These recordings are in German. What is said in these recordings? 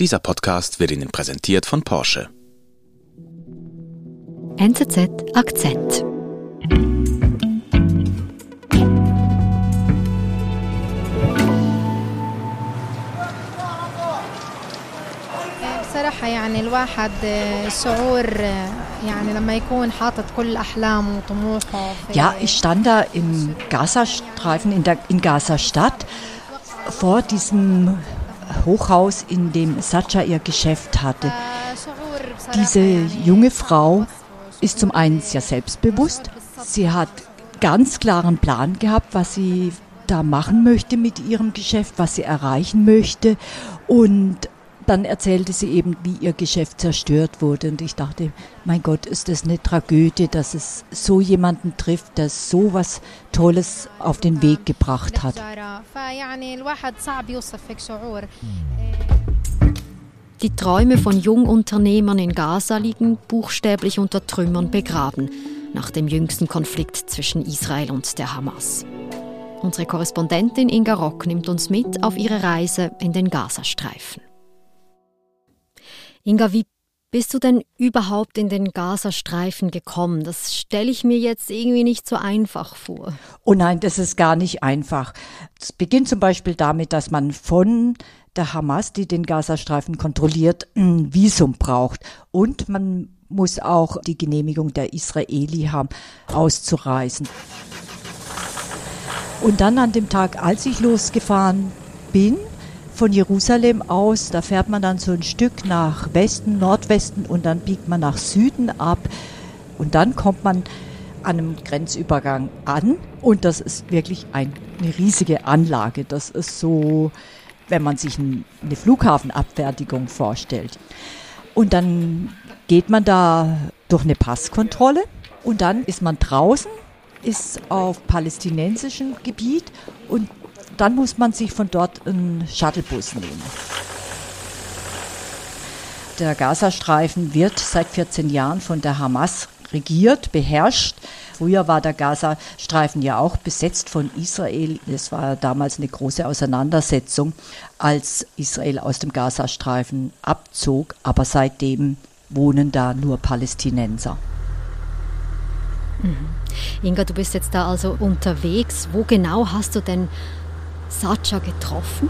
Dieser Podcast wird Ihnen präsentiert von Porsche. NZZ Akzent. بصراحة يعني الواحد شعور يعني لما يكون حاطط كل أحلامه وطموحه في Ja, ich stand da im Gazastreifen in, der, in Gaza-Stadt vor diesem Hochhaus, in dem Sacha ihr Geschäft hatte. Diese junge Frau ist zum einen sehr selbstbewusst. Sie hat ganz klaren Plan gehabt, was sie da machen möchte mit ihrem Geschäft, was sie erreichen möchte und dann erzählte sie eben, wie ihr Geschäft zerstört wurde. Und ich dachte, mein Gott, ist das eine Tragödie, dass es so jemanden trifft, der so was Tolles auf den Weg gebracht hat. Die Träume von Jungunternehmern in Gaza liegen buchstäblich unter Trümmern begraben, nach dem jüngsten Konflikt zwischen Israel und der Hamas. Unsere Korrespondentin Inga Rock nimmt uns mit auf ihre Reise in den Gazastreifen. Inga, wie bist du denn überhaupt in den Gazastreifen gekommen? Das stelle ich mir jetzt irgendwie nicht so einfach vor. Oh nein, das ist gar nicht einfach. Es beginnt zum Beispiel damit, dass man von der Hamas, die den Gazastreifen kontrolliert, ein Visum braucht. Und man muss auch die Genehmigung der Israeli haben, auszureisen. Und dann an dem Tag, als ich losgefahren bin, von Jerusalem aus, da fährt man dann so ein Stück nach Westen, Nordwesten und dann biegt man nach Süden ab. Und dann kommt man an einem Grenzübergang an und das ist wirklich ein, eine riesige Anlage. Das ist so, wenn man sich ein, eine Flughafenabfertigung vorstellt. Und dann geht man da durch eine Passkontrolle und dann ist man draußen, ist auf palästinensischem Gebiet und dann muss man sich von dort einen Shuttlebus nehmen. Der Gazastreifen wird seit 14 Jahren von der Hamas regiert, beherrscht. Früher war der Gazastreifen ja auch besetzt von Israel. Es war damals eine große Auseinandersetzung, als Israel aus dem Gazastreifen abzog. Aber seitdem wohnen da nur Palästinenser. Inga, du bist jetzt da also unterwegs. Wo genau hast du denn Sacha getroffen?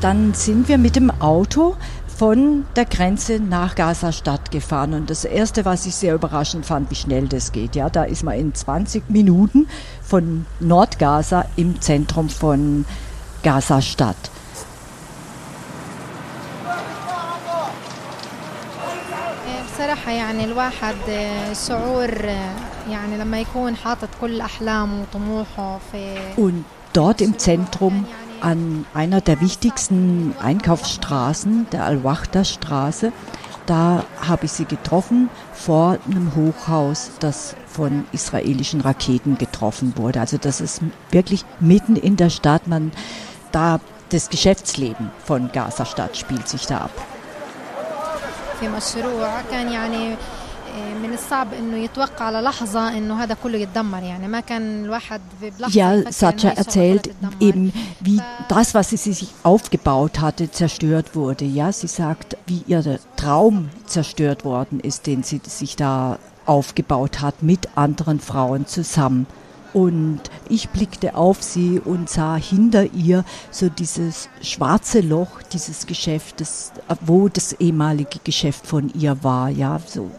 Dann sind wir mit dem Auto von der Grenze nach Gaza-Stadt gefahren. Und das Erste, was ich sehr überraschend fand, wie schnell das geht. Ja, da ist man in 20 Minuten von Nordgaza im Zentrum von Gaza-Stadt. بصراحة يعني الواحد شعور يعني لما يكون حاطط كل أحلامه وطموحه في Und dort im Zentrum an einer der wichtigsten Einkaufsstraßen, der Al-Wachda-Straße, da habe ich sie getroffen vor einem Hochhaus, das von israelischen Raketen getroffen wurde. Also das ist wirklich mitten in der Stadt. Man da das Geschäftsleben von Gaza-Stadt spielt sich da ab. Ja, Sacha erzählt eben, wie das, was sie sich aufgebaut hatte, zerstört wurde. Ja, sie sagt, wie ihr Traum zerstört worden ist, den sie sich da aufgebaut hat mit anderen Frauen zusammen. Und ich blickte auf sie und sah hinter ihr so dieses schwarze Loch dieses Geschäftes, wo das ehemalige Geschäft von ihr war, ja, so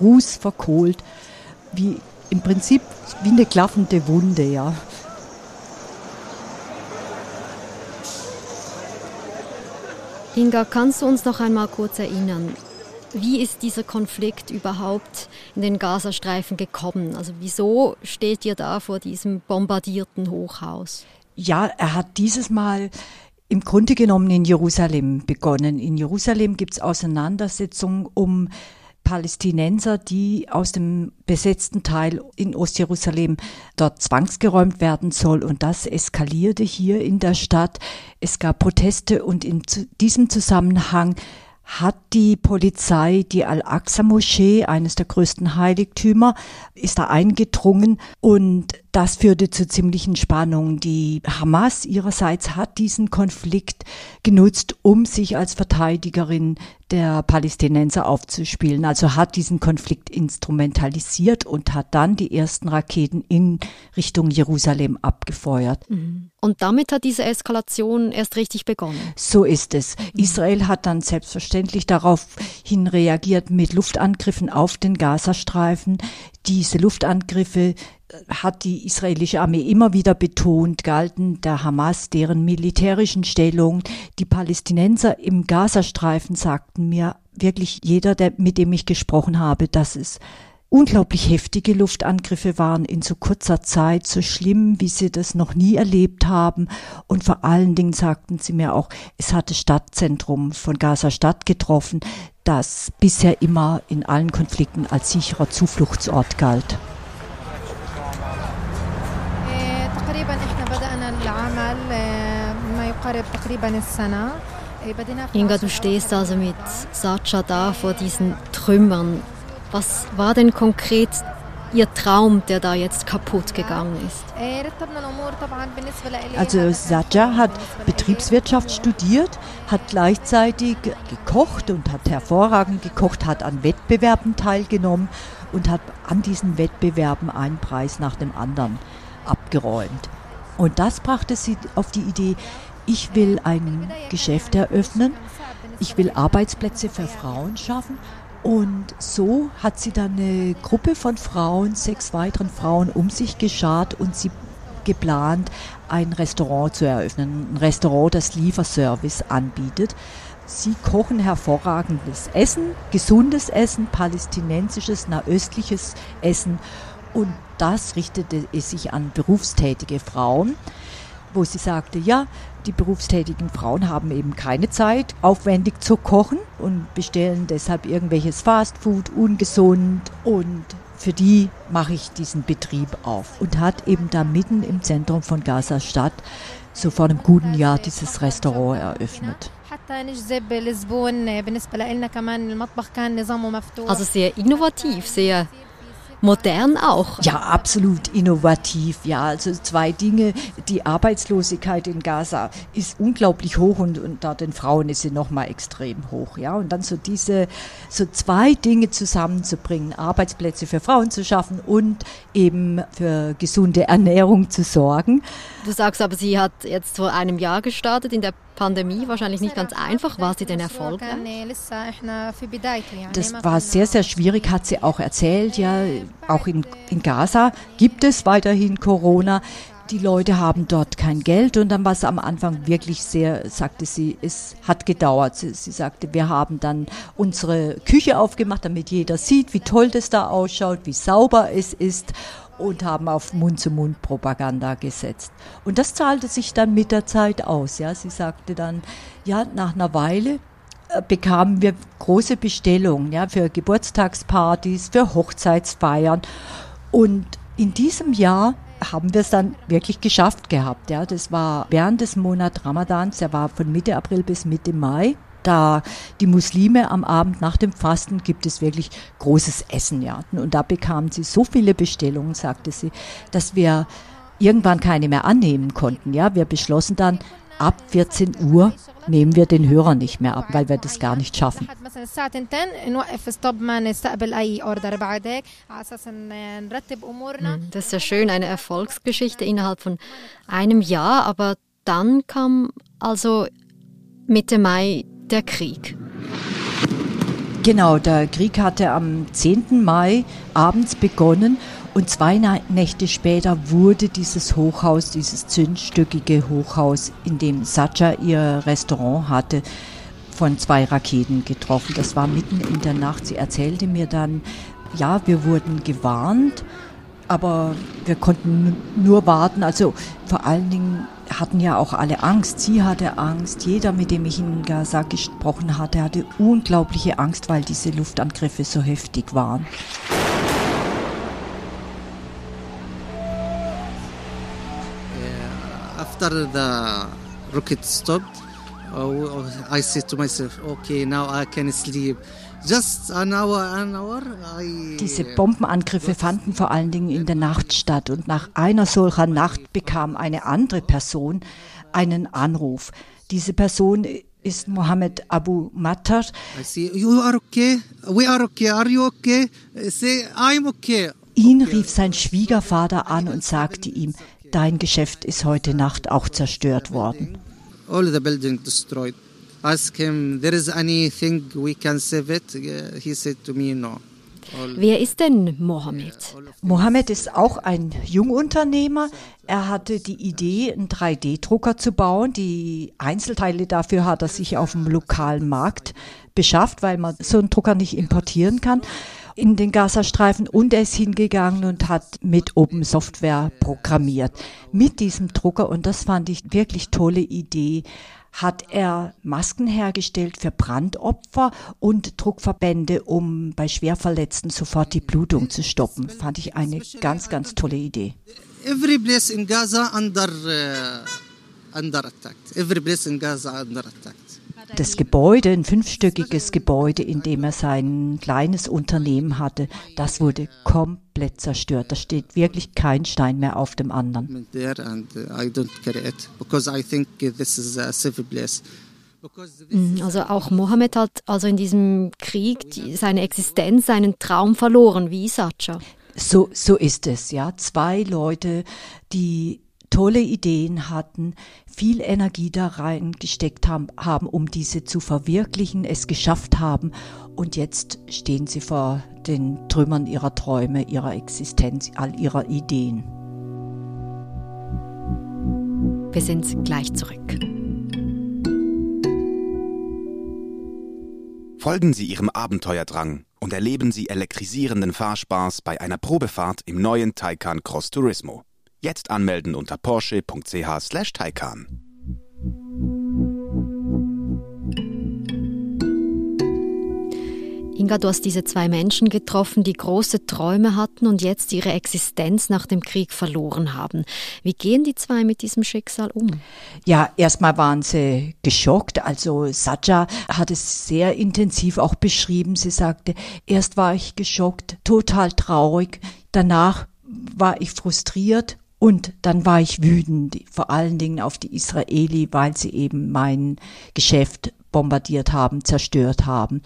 rußverkohlt, wie im Prinzip wie eine klaffende Wunde, ja. Inga, kannst du uns noch einmal kurz erinnern, wie ist dieser Konflikt überhaupt in den Gazastreifen gekommen? Also wieso steht ihr da vor diesem bombardierten Hochhaus? Ja, er hat dieses Mal im Grunde genommen in Jerusalem begonnen. In Jerusalem gibt es Auseinandersetzungen um Palästinenser, die aus dem besetzten Teil in Ostjerusalem dort zwangsgeräumt werden soll. Und das eskalierte hier in der Stadt. Es gab Proteste und in diesem Zusammenhang hat die Polizei die Al-Aqsa-Moschee, eines der größten Heiligtümer, ist da eingedrungen und das führte zu ziemlichen Spannungen. Die Hamas ihrerseits hat diesen Konflikt genutzt, um sich als Verteidigerin der Palästinenser aufzuspielen. Also hat diesen Konflikt instrumentalisiert und hat dann die ersten Raketen in Richtung Jerusalem abgefeuert. Mhm. Und damit hat diese Eskalation erst richtig begonnen. So ist es. Israel hat dann selbstverständlich daraufhin reagiert mit Luftangriffen auf den Gazastreifen. Diese Luftangriffe hat die israelische Armee immer wieder betont, galten der Hamas deren militärischen Stellung. Die Palästinenser im Gazastreifen sagten mir wirklich jeder, der, mit dem ich gesprochen habe, dass es unglaublich heftige Luftangriffe waren in so kurzer Zeit, so schlimm, wie sie das noch nie erlebt haben. Und vor allen Dingen sagten sie mir auch, es hatte Stadtzentrum von Gaza Stadt getroffen, das bisher immer in allen Konflikten als sicherer Zufluchtsort galt. Inga, du stehst also mit Sacha da vor diesen Trümmern. Was war denn konkret Ihr Traum, der da jetzt kaputt gegangen ist? Also Saja hat Betriebswirtschaft studiert, hat gleichzeitig gekocht und hat hervorragend gekocht, hat an Wettbewerben teilgenommen und hat an diesen Wettbewerben einen Preis nach dem anderen abgeräumt. Und das brachte sie auf die Idee, ich will ein Geschäft eröffnen, ich will Arbeitsplätze für Frauen schaffen. Und so hat sie dann eine Gruppe von Frauen, sechs weiteren Frauen um sich geschart und sie geplant, ein Restaurant zu eröffnen. Ein Restaurant, das Lieferservice anbietet. Sie kochen hervorragendes Essen, gesundes Essen, palästinensisches, nahöstliches Essen und das richtete es sich an berufstätige Frauen, wo sie sagte, ja, die berufstätigen Frauen haben eben keine Zeit, aufwendig zu kochen und bestellen deshalb irgendwelches Fastfood, ungesund und für die mache ich diesen Betrieb auf und hat eben da mitten im Zentrum von Gaza Stadt so vor einem guten Jahr dieses Restaurant eröffnet. Also sehr innovativ, sehr modern auch. Ja, absolut innovativ. Ja, also zwei Dinge. Die Arbeitslosigkeit in Gaza ist unglaublich hoch und unter den Frauen ist sie nochmal extrem hoch. Ja, und dann so diese, so zwei Dinge zusammenzubringen, Arbeitsplätze für Frauen zu schaffen und eben für gesunde Ernährung zu sorgen. Du sagst aber, sie hat jetzt vor einem Jahr gestartet in der Pandemie wahrscheinlich nicht ganz einfach. War sie denn erfolgreich? Das war sehr, sehr schwierig, hat sie auch erzählt. Ja, auch in, in Gaza gibt es weiterhin Corona. Die Leute haben dort kein Geld und dann war es am Anfang wirklich sehr, sagte sie, es hat gedauert. Sie, sie sagte, wir haben dann unsere Küche aufgemacht, damit jeder sieht, wie toll das da ausschaut, wie sauber es ist und haben auf Mund-zu-Mund-Propaganda gesetzt. Und das zahlte sich dann mit der Zeit aus. Ja, sie sagte dann, ja, nach einer Weile äh, bekamen wir große Bestellungen, ja, für Geburtstagspartys, für Hochzeitsfeiern. Und in diesem Jahr haben wir es dann wirklich geschafft gehabt. Ja, das war während des Monats Ramadans, der war von Mitte April bis Mitte Mai da die Muslime am Abend nach dem Fasten gibt es wirklich großes Essen, ja. Und da bekamen sie so viele Bestellungen, sagte sie, dass wir irgendwann keine mehr annehmen konnten, ja. Wir beschlossen dann, ab 14 Uhr nehmen wir den Hörer nicht mehr ab, weil wir das gar nicht schaffen. Das ist ja schön, eine Erfolgsgeschichte innerhalb von einem Jahr, aber dann kam also Mitte Mai der Krieg. Genau, der Krieg hatte am 10. Mai abends begonnen und zwei Nächte später wurde dieses Hochhaus, dieses zündstöckige Hochhaus, in dem Sacha ihr Restaurant hatte, von zwei Raketen getroffen. Das war mitten in der Nacht. Sie erzählte mir dann, ja, wir wurden gewarnt, aber wir konnten nur warten. Also vor allen Dingen hatten ja auch alle Angst. Sie hatte Angst. Jeder, mit dem ich in Gaza gesprochen hatte, hatte unglaubliche Angst, weil diese Luftangriffe so heftig waren. After the rocket stopped, I said to myself, okay, now I can sleep. Diese Bombenangriffe fanden vor allen Dingen in der Nacht statt und nach einer solcher Nacht bekam eine andere Person einen Anruf. Diese Person ist Mohammed Abu Mattar. I say, you are okay? We are okay. Are you okay? Say, I'm okay. Ihn rief sein Schwiegervater an und sagte ihm, dein Geschäft ist heute Nacht auch zerstört worden. All the building destroyed. Ask him, there is anything we can save it? Uh, He said to me, no. All Wer ist denn Mohammed? Mohammed ist auch ein Jungunternehmer. Er hatte die Idee, einen 3D-Drucker zu bauen. Die Einzelteile dafür hat er sich auf dem lokalen Markt beschafft, weil man so einen Drucker nicht importieren kann in den Gazastreifen und er ist hingegangen und hat mit Open Software programmiert. Mit diesem Drucker, und das fand ich wirklich tolle Idee, hat er Masken hergestellt für Brandopfer und Druckverbände, um bei Schwerverletzten sofort die Blutung zu stoppen. Fand ich eine ganz, ganz tolle Idee. every place in Gaza under uh, under attack. Every place in Gaza under attack. Das Gebäude, ein fünfstöckiges Gebäude, in dem er sein kleines Unternehmen hatte, das wurde komplett zerstört. Da steht wirklich kein Stein mehr auf dem anderen. Uh, Mhm, Also auch Mohammed hat also in diesem Krieg die, seine Existenz, seinen Traum verloren, wie Sacha. So, so ist es, ja. Zwei Leute, die tolle Ideen hatten, viel Energie da reingesteckt haben, haben, um diese zu verwirklichen, es geschafft haben und jetzt stehen sie vor den Trümmern ihrer Träume, ihrer Existenz, all ihrer Ideen. Wir sind gleich zurück. Folgen Sie Ihrem Abenteuerdrang und erleben Sie elektrisierenden Fahrspaß bei einer Probefahrt im neuen Taycan Cross Turismo. Jetzt anmelden unter porsche.ch/taycan. Inga, du hast diese zwei Menschen getroffen, die große Träume hatten und jetzt ihre Existenz nach dem Krieg verloren haben. Wie gehen die zwei mit diesem Schicksal um? Ja, erstmal waren sie geschockt. Also Satja hat es sehr intensiv auch beschrieben. Sie sagte, erst war ich geschockt, total traurig. Danach war ich frustriert und dann war ich wütend, vor allen Dingen auf die Israeli, weil sie eben mein Geschäft bombardiert haben, zerstört haben.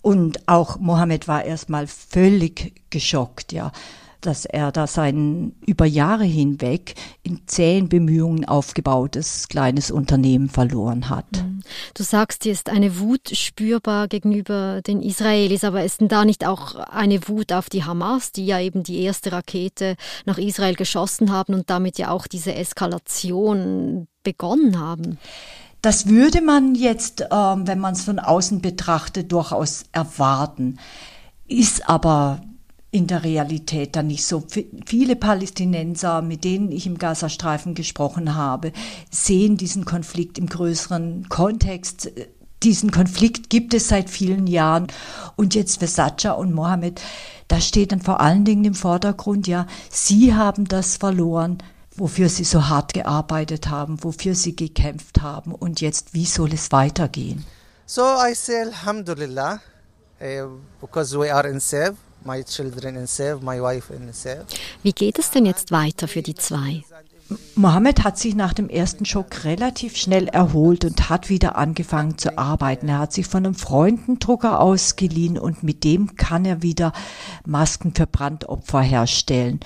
Und auch Mohammed war erstmal völlig geschockt, ja, dass er da sein über Jahre hinweg in zähen Bemühungen aufgebautes kleines Unternehmen verloren hat. Du sagst, hier ist eine Wut spürbar gegenüber den Israelis, aber ist denn da nicht auch eine Wut auf die Hamas, die ja eben die erste Rakete nach Israel geschossen haben und damit ja auch diese Eskalation begonnen haben? Das würde man jetzt, ähm, wenn man es von außen betrachtet, durchaus erwarten. Ist aber in der Realität dann nicht so. Viele Palästinenser, mit denen ich im Gazastreifen gesprochen habe, sehen diesen Konflikt im größeren Kontext. Diesen Konflikt gibt es seit vielen Jahren. Und jetzt für Satcha und Mohammed, da steht dann vor allen Dingen im Vordergrund, ja, sie haben das verloren, wofür sie so hart gearbeitet haben, wofür sie gekämpft haben. Und jetzt, wie soll es weitergehen? So I say Alhamdulillah, uh, because we are in safe. Wie geht es denn jetzt weiter für die zwei? Mohammed hat sich nach dem ersten Schock relativ schnell erholt und hat wieder angefangen zu arbeiten. Er hat sich von einem Freundendrucker ausgeliehen und mit dem kann er wieder Masken für Brandopfer herstellen.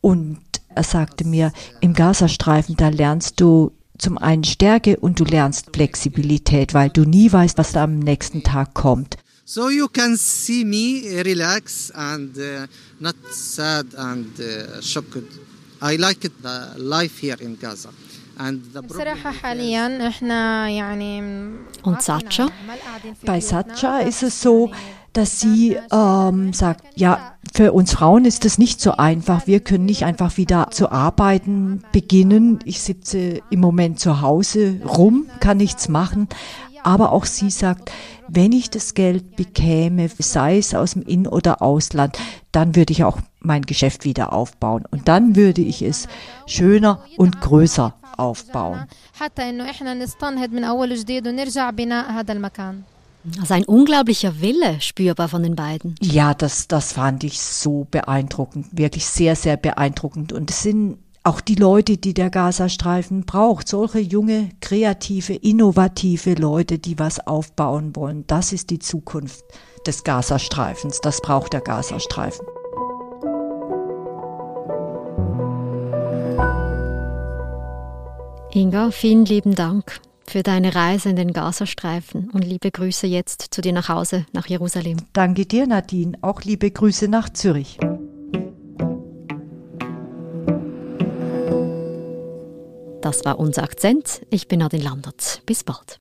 Und er sagte mir, im Gazastreifen, da lernst du zum einen Stärke und du lernst Flexibilität, weil du nie weißt, was da am nächsten Tag kommt. So you can see me uh, relax and uh, not sad and uh, shocked. I like it, the life here in Gaza. And the problem بصراحة is- حاليا احنا يعني Und Satcha? Bei Satcha ist es so, dass sie ähm, sagt, ja, für uns Frauen ist es nicht so einfach. Wir können nicht einfach wieder zu arbeiten beginnen. Ich sitze im Moment zu Hause rum, kann nichts machen. Aber auch sie sagt, wenn ich das Geld bekäme, sei es aus dem In- oder Ausland, dann würde ich auch mein Geschäft wieder aufbauen. Und dann würde ich es schöner und größer aufbauen. Also ein unglaublicher Wille spürbar von den beiden. Ja, das, das fand ich so beeindruckend, wirklich sehr, sehr beeindruckend. Und es sind auch die Leute, die der Gazastreifen braucht, solche junge, kreative, innovative Leute, die was aufbauen wollen. Das ist die Zukunft des Gazastreifens. Das braucht der Gazastreifen. Inga, vielen lieben Dank für deine Reise in den Gazastreifen und liebe Grüße jetzt zu dir nach Hause, nach Jerusalem. Danke dir, Nadine. Auch liebe Grüße nach Zürich. Das war unser Akzent. Ich bin Nadine Landert. Bis bald.